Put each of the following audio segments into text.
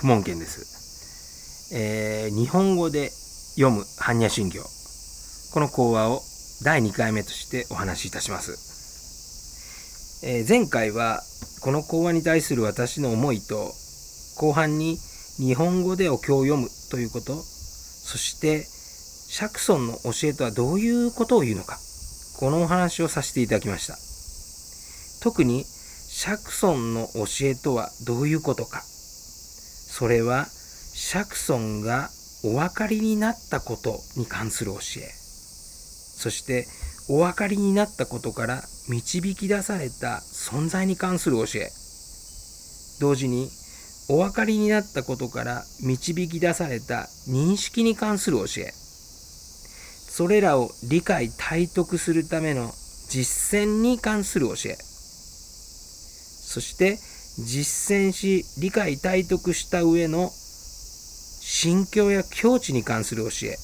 不問権です、えー、日本語で読む般若心経。この講話を第2回目としてお話しいたします、えー、前回はこの講話に対する私の思いと後半に日本語でお経を読むということそして釈尊の教えとはどういうことを言うのかこのお話をさせていただきました。特に釈尊の教えとはどういうことかそれは釈尊がお分かりになったことに関する教え。そしてお分かりになったことから導き出された存在に関する教え。同時にお分かりになったことから導き出された認識に関する教え。それらを理解体得するための実践に関する教え。そして実践し理解体得した上の心境や境地に関する教え。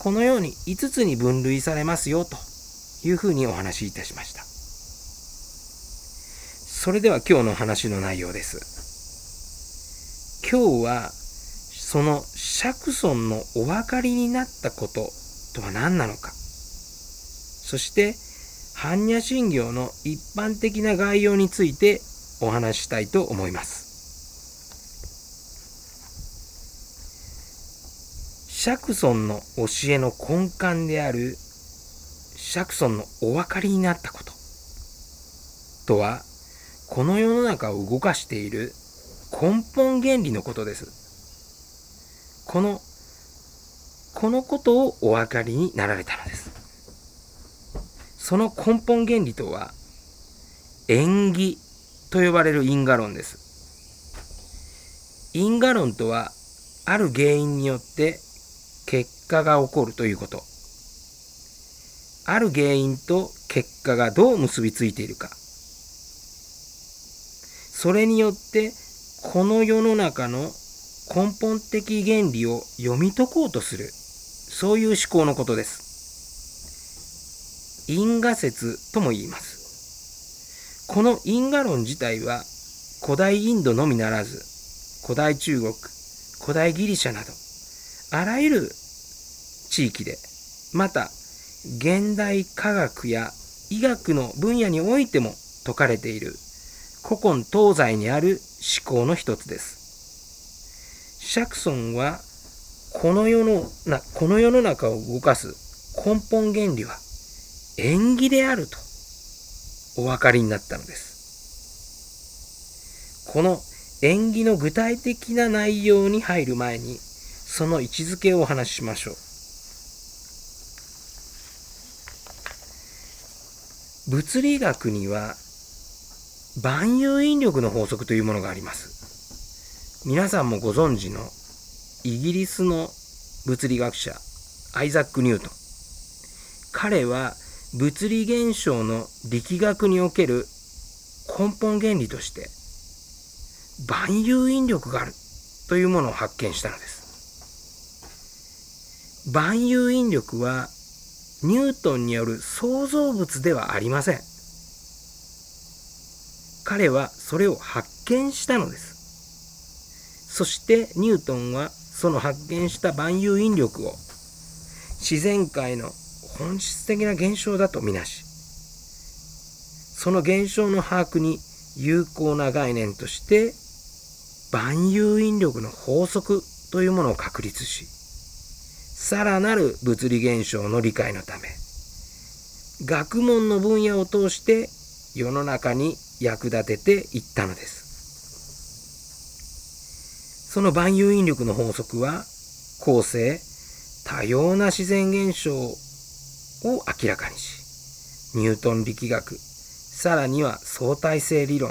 このように5つに分類されますよというふうにお話しいたしました。それでは今日の話の内容です。今日はその釈尊のお分かりになったこととは何なのか。そして般若心経の一般的な概要についてお話ししたいと思います釈尊の教えの根幹である釈尊のお分かりになったこととはこの世の中を動かしている根本原理のことです。この、このことをお分かりになられたのです。その根本原理とは、縁起と呼ばれる因果論です。因果論とは、ある原因によって結果が起こるということ。ある原因と結果がどう結びついているか。それによってこの世の中の根本的原理を読み解こうとするそういう思考のことです因果説とも言いますこの因果論自体は古代インドのみならず古代中国古代ギリシャなどあらゆる地域でまた現代科学や医学の分野においても説かれている古今東西にある思考の一つです。釈尊はこの世のなこの世の中を動かす根本原理は縁起であるとお分かりになったのです。この縁起の具体的な内容に入る前にその位置づけをお話ししましょう。物理学には万有引力の法則というものがあります。皆さんもご存知のイギリスの物理学者アイザック・ニュートン。彼は物理現象の力学における根本原理として万有引力があるというものを発見したのです。万有引力はニュートンによる創造物ではありません。彼はそれを発見したのです。そしてニュートンはその発見した万有引力を自然界の本質的な現象だとみなし、その現象の把握に有効な概念として万有引力の法則というものを確立し、さらなる物理現象の理解のため、学問の分野を通して世の中に役立てていったのです。その万有引力の法則は、後世、多様な自然現象を明らかにし、ニュートン力学、さらには相対性理論、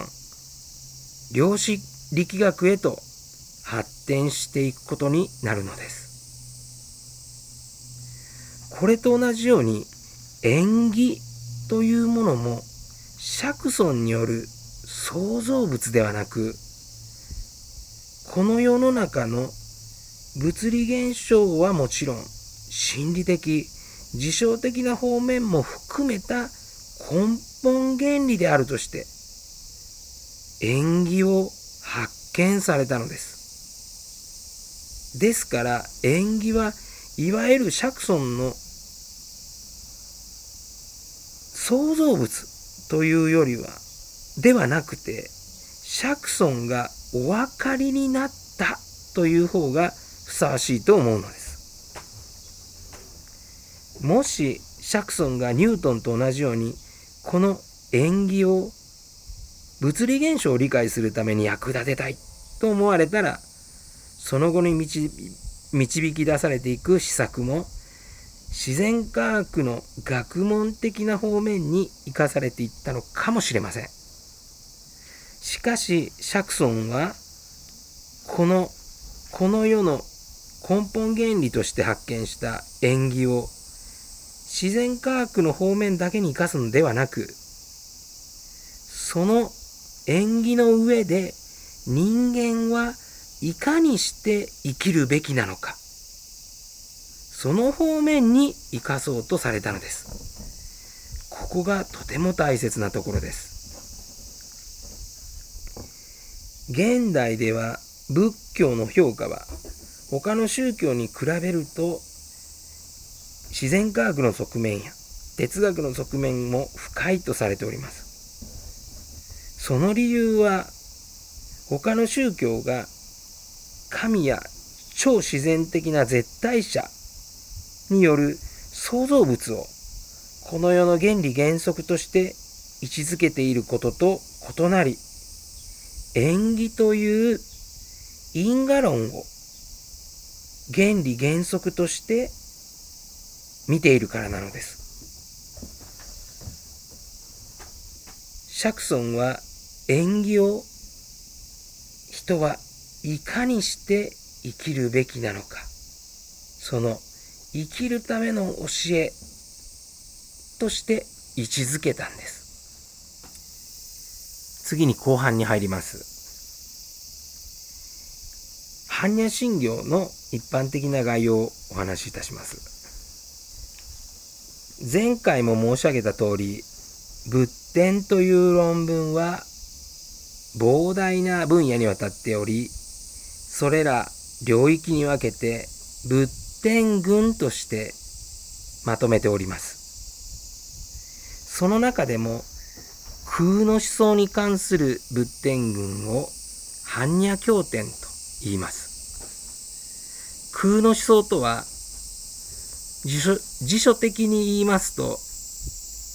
量子力学へと発展していくことになるのです。これと同じように縁起というものも釈尊による創造物ではなく、この世の中の物理現象はもちろん、心理的、事象的な方面も含めた根本原理であるとして、縁起を発見されたのです。ですから縁起はいわゆる釈尊の創造物というよりはではなくて釈尊がお分かりになったという方がふさわしいと思うのです。もし釈尊がニュートンと同じようにこの縁起を物理現象を理解するために役立てたいと思われたらその後に導き出されていく施策も自然科学の学問的な方面に生かされていったのかもしれません。しかし釈尊はこのこの世の根本原理として発見した縁起を自然科学の方面だけに生かすのではなくその縁起の上で人間はいかにして生きるべきなのかその方面に生かそうとされたのです。ここがとても大切なところです。現代では仏教の評価は他の宗教に比べると自然科学の側面や哲学の側面も深いとされております。その理由は他の宗教が神や超自然的な絶対者による創造物をこの世の原理原則として位置づけていることと異なり縁起という因果論を原理原則として見ているからなのです。釈尊は縁起を人はいかにして生きるべきなのか。その生きるための教えとして位置づけたんです。次に後半に入ります。般若心経の一般的な概要をお話しいたします。前回も申し上げた通り仏典という論文は膨大な分野にわたっておりそれら領域に分けて仏典群としてまとめております。その中でも空の思想に関する仏典群を般若経典と言います。空の思想とは辞書辞書的に言いますと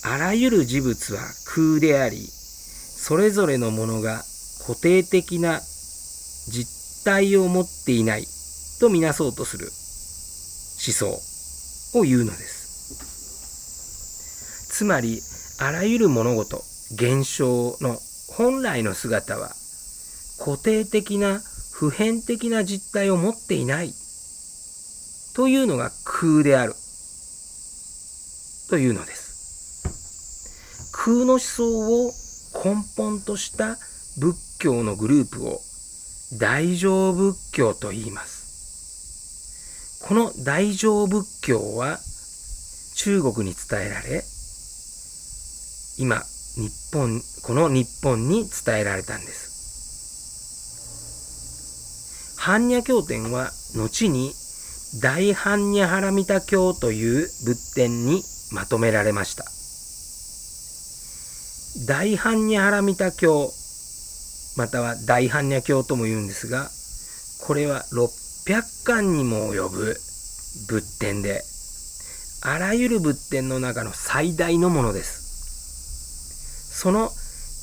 あらゆる事物は空でありそれぞれのものが固定的な実体を持っていないとみなそうとする思想を言うのです。つまり、あらゆる物事、現象の本来の姿は固定的な普遍的な実体を持っていないというのが空であるというのです。空の思想を根本とした仏教のグループを大乗仏教と言います。この大乗仏教は中国に伝えられ、今、日本、この日本に伝えられたんです。般若経典は後に大般若波羅蜜多経という仏典にまとめられました。大般若波羅蜜多経または大般若経とも言うんですが、これは600巻にも及ぶ仏典で、あらゆる仏典の中の最大のものです。その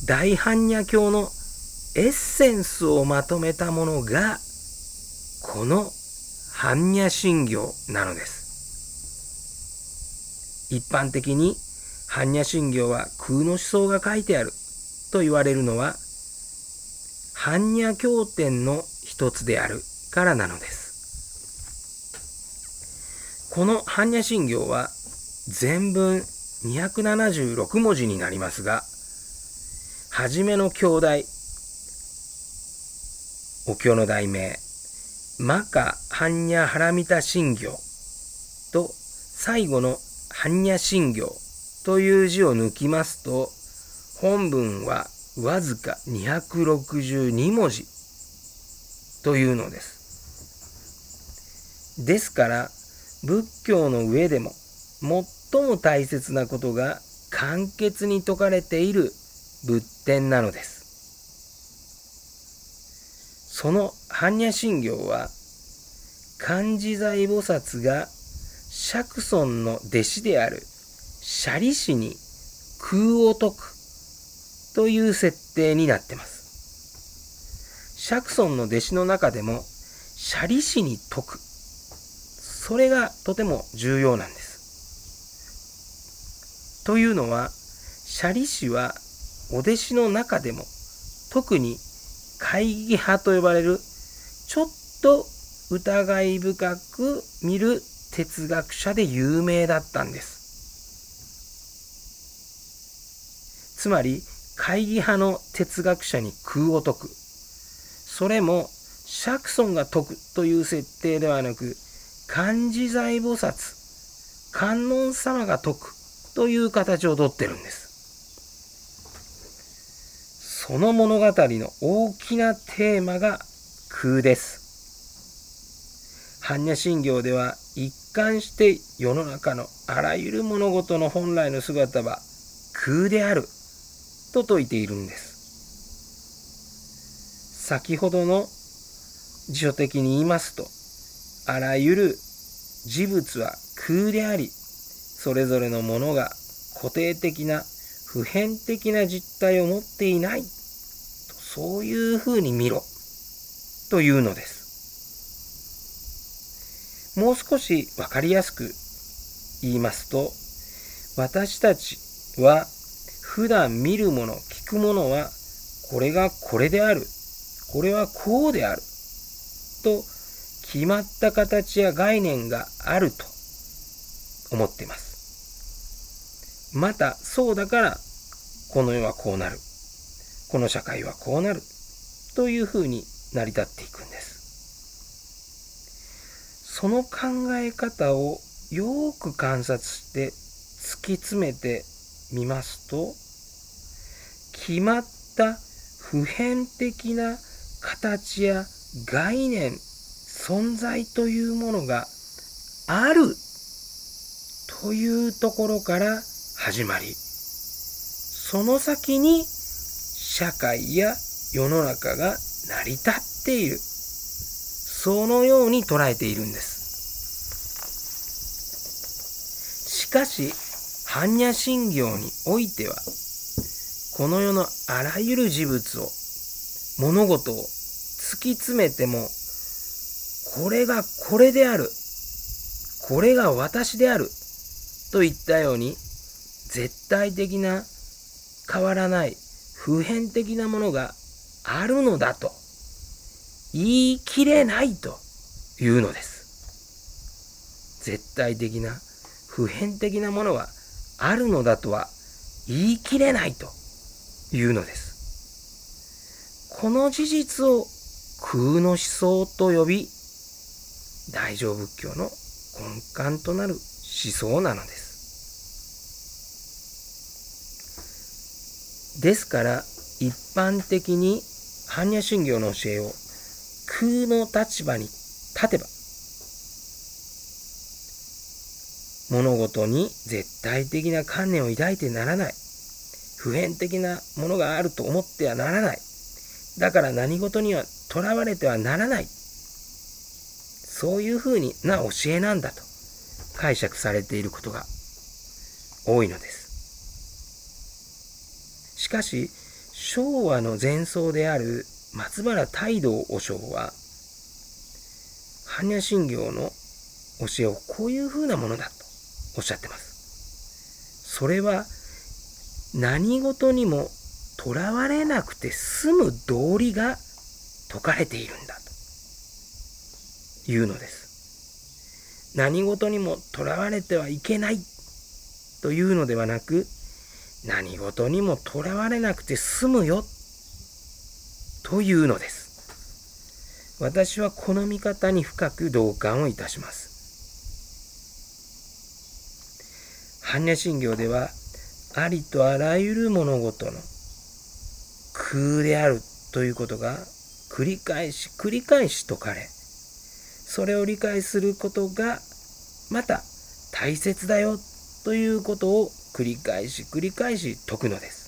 大般若経のエッセンスをまとめたものが、この般若心経なのです。一般的に般若心経は空の思想が書いてあると言われるのは般若経典の一つであるからなのです。この般若心経は全文276文字になりますが、はじめの兄弟、お経の題名、マカ般若ハラミタ心経と最後の般若心経という字を抜きますと、本文はわずか262文字というのです。ですから仏教の上でも最も大切なことが簡潔に説かれている仏典なのです。その般若心経は漢字財菩薩が釈尊の弟子である舎利氏に空を解くという設定になってます。釈尊の弟子の中でも舎利氏に解く。それがとても重要なんです。というのは、舎利氏はお弟子の中でも特に会議派と呼ばれるちょっと疑い深く見る哲学者で有名だったんです。つまり会議派の哲学者に空を解く。それも釈尊が解くという設定ではなく、漢字財菩薩、観音様が解くという形をとってるんです。その物語の大きなテーマが空です。般若心経では一貫して世の中のあらゆる物事の本来の姿は空であると説いているんです。先ほどの辞書的に言いますと、あらゆる事物は空であり、それぞれのものが固定的な普遍的な実態を持っていない。そういうふうに見ろ。というのです。もう少しわかりやすく言いますと、私たちは普段見るもの、聞くものは、これがこれである。これはこうである。と、決まった形や概念があると思っています。また、そうだから、この世はこうなる。この社会はこうなる。というふうに成り立っていくんです。その考え方をよく観察して突き詰めてみますと、決まった普遍的な形や概念、存在というものがあるというところから始まり、その先に社会や世の中が成り立っている。そのように捉えているんです。しかし、般若心経においては、この世のあらゆる事物を、物事を突き詰めても、これがこれである。これが私である。といったように、絶対的な変わらない普遍的なものがあるのだと言い切れないというのです。絶対的な普遍的なものはあるのだとは言い切れないというのです。この事実を空の思想と呼び、大乗仏教の根幹となる思想なのです。ですから、一般的に般若心経の教えを空の立場に立てば、物事に絶対的な観念を抱いてならない。普遍的なものがあると思ってはならない。だから何事にはとらわれてはならない。そういうふうにな教えなんだと解釈されていることが多いのです。しかし、昭和の前奏である松原太道和尚は、般若心経の教えをこういうふうなものだとおっしゃってます。それは何事にもとらわれなくて済む道理が説かれているんだというのです。何事にもとらわれてはいけないというのではなく何事にもとらわれなくて済むよというのです。私はこの見方に深く同感をいたします。般若心経では、ありとあらゆる物事の空であるということが繰り返し繰り返し説かれ、それを理解することがまた大切だよということを繰り返し繰り返し説くのです。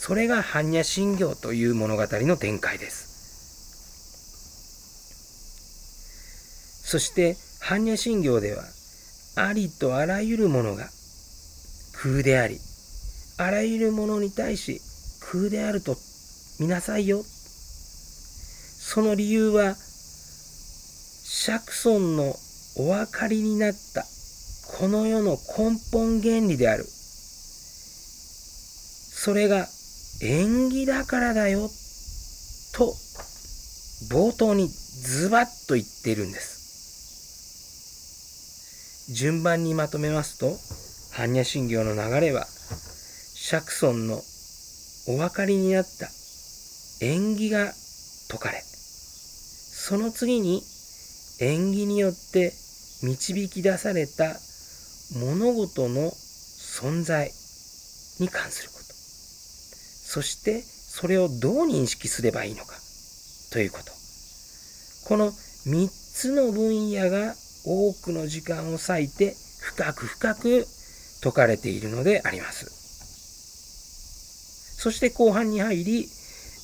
それが般若心経という物語の展開です。そして般若心経ではありとあらゆるものが空でありあらゆるものに対し空であると見なさいよその理由は釈尊のお分かりになったこの世の根本原理である。それが縁起だからだよ。と冒頭にズバッと言っているんです。順番にまとめますと般若心経の流れは釈尊のお分かりになった縁起が説かれその次に縁起によって導き出された物事の存在に関すること。そしてそれをどう認識すればいいのかということ。この3つの分野が多くの時間を割いて深く深く説かれているのであります。そして後半に入り、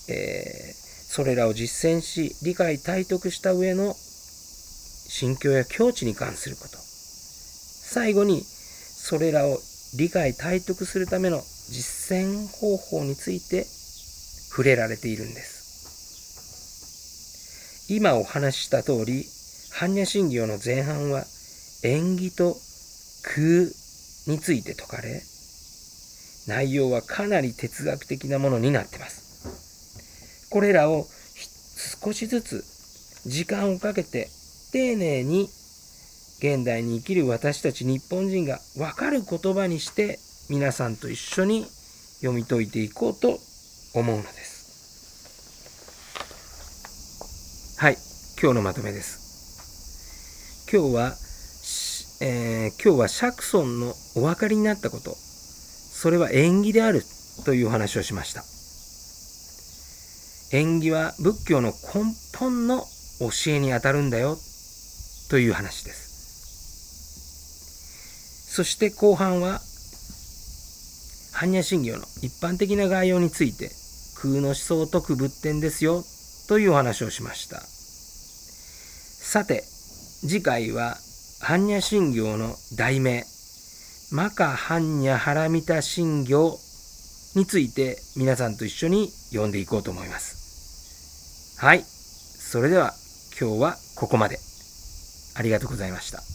えー、それらを実践し理解体得した上の心境や境地に関すること。最後にそれらを理解体得するための実践方法について触れられているんです。今お話しした通り般若心経の前半は縁起と空について説かれ内容はかなり哲学的なものになってます。これらを少しずつ時間をかけて丁寧に現代に生きる私たち日本人が分かる言葉にして皆さんと一緒に読み解いていこうと思うのですはい今日のまとめです今日は、えー、今日は釈尊のお分かりになったこと、それは縁起であるというお話をしました。縁起は仏教の根本の教えにあたるんだよという話です。そして後半は、般若心経の一般的な概要について、空の思想を説く仏典ですよというお話をしました。さて、次回は般若心経の題名マカ般若ハラミタ心経について皆さんと一緒に読んでいこうと思います。はい。それでは今日はここまで。ありがとうございました。